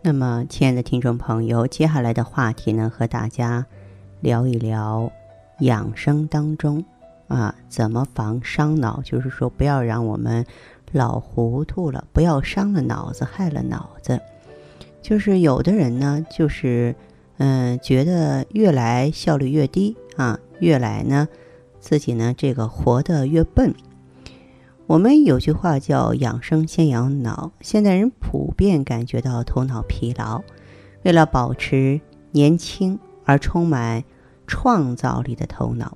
那么，亲爱的听众朋友，接下来的话题呢，和大家聊一聊养生当中啊，怎么防伤脑？就是说，不要让我们老糊涂了，不要伤了脑子，害了脑子。就是有的人呢，就是嗯，觉得越来效率越低啊，越来呢，自己呢这个活得越笨。我们有句话叫“养生先养脑”，现代人普遍感觉到头脑疲劳。为了保持年轻而充满创造力的头脑，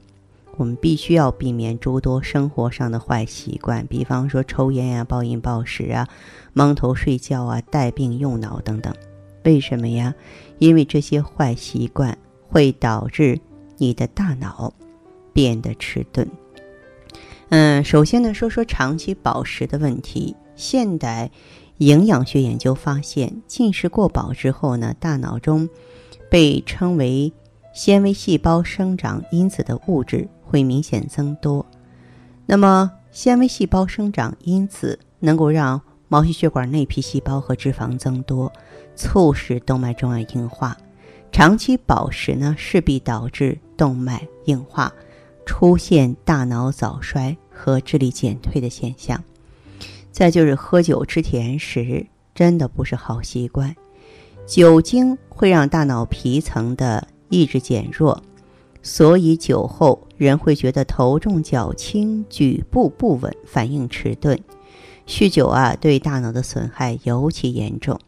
我们必须要避免诸多生活上的坏习惯，比方说抽烟呀、暴饮暴食啊、蒙头睡觉啊、带病用脑等等。为什么呀？因为这些坏习惯会导致你的大脑变得迟钝。嗯，首先呢，说说长期饱食的问题。现代营养学研究发现，进食过饱之后呢，大脑中被称为纤维细胞生长因子的物质会明显增多。那么，纤维细胞生长因子能够让毛细血管内皮细胞和脂肪增多，促使动脉粥样硬化。长期饱食呢，势必导致动脉硬化。出现大脑早衰和智力减退的现象，再就是喝酒吃甜食，真的不是好习惯。酒精会让大脑皮层的意志减弱，所以酒后人会觉得头重脚轻、举步不稳、反应迟钝。酗酒啊，对大脑的损害尤其严重。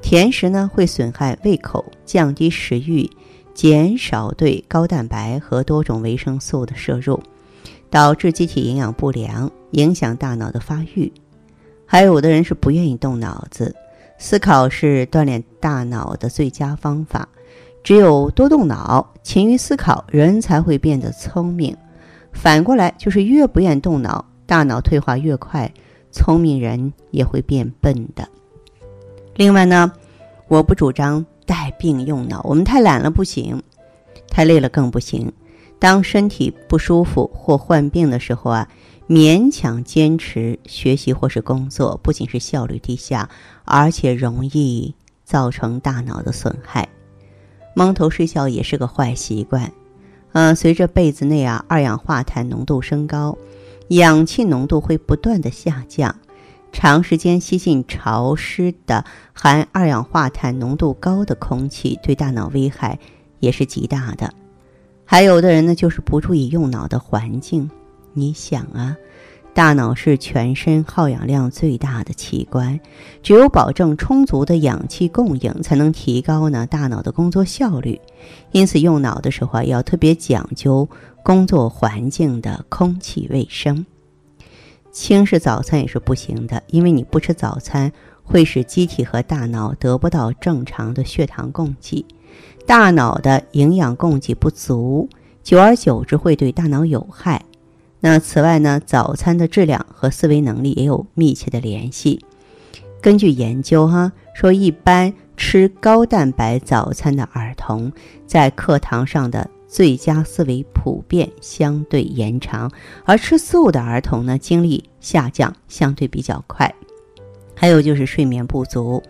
甜食呢，会损害胃口，降低食欲。减少对高蛋白和多种维生素的摄入，导致机体营养不良，影响大脑的发育。还有的人是不愿意动脑子，思考是锻炼大脑的最佳方法。只有多动脑，勤于思考，人才会变得聪明。反过来，就是越不愿动脑，大脑退化越快，聪明人也会变笨的。另外呢，我不主张。带病用脑，我们太懒了不行，太累了更不行。当身体不舒服或患病的时候啊，勉强坚持学习或是工作，不仅是效率低下，而且容易造成大脑的损害。蒙头睡觉也是个坏习惯。嗯，随着被子内啊二氧化碳浓度升高，氧气浓度会不断的下降。长时间吸进潮湿的、含二氧化碳浓度高的空气，对大脑危害也是极大的。还有的人呢，就是不注意用脑的环境。你想啊，大脑是全身耗氧量最大的器官，只有保证充足的氧气供应，才能提高呢大脑的工作效率。因此，用脑的时候啊，要特别讲究工作环境的空气卫生。轻视早餐也是不行的，因为你不吃早餐，会使机体和大脑得不到正常的血糖供给，大脑的营养供给不足，久而久之会对大脑有害。那此外呢，早餐的质量和思维能力也有密切的联系。根据研究哈，说一般吃高蛋白早餐的儿童，在课堂上的。最佳思维普遍相对延长，而吃素的儿童呢，精力下降相对比较快。还有就是睡眠不足。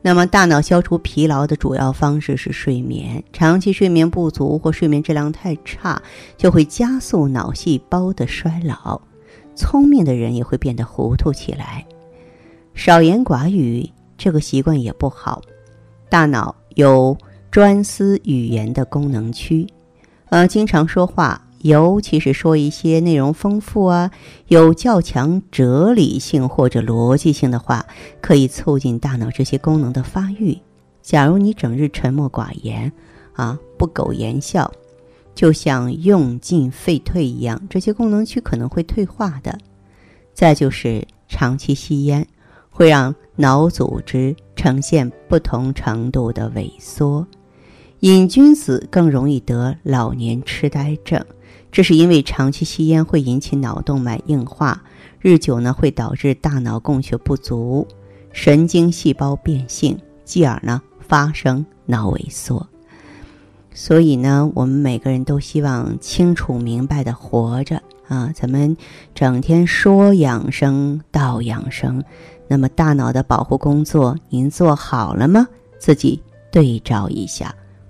那么，大脑消除疲劳的主要方式是睡眠。长期睡眠不足或睡眠质量太差，就会加速脑细胞的衰老，聪明的人也会变得糊涂起来。少言寡语这个习惯也不好。大脑有专思语言的功能区。呃，经常说话，尤其是说一些内容丰富啊、有较强哲理性或者逻辑性的话，可以促进大脑这些功能的发育。假如你整日沉默寡言，啊，不苟言笑，就像用进废退一样，这些功能区可能会退化的。再就是长期吸烟，会让脑组织呈现不同程度的萎缩。瘾君子更容易得老年痴呆症，这是因为长期吸烟会引起脑动脉硬化，日久呢会导致大脑供血不足，神经细胞变性，继而呢发生脑萎缩。所以呢，我们每个人都希望清楚明白的活着啊！咱们整天说养生道养生，那么大脑的保护工作您做好了吗？自己对照一下，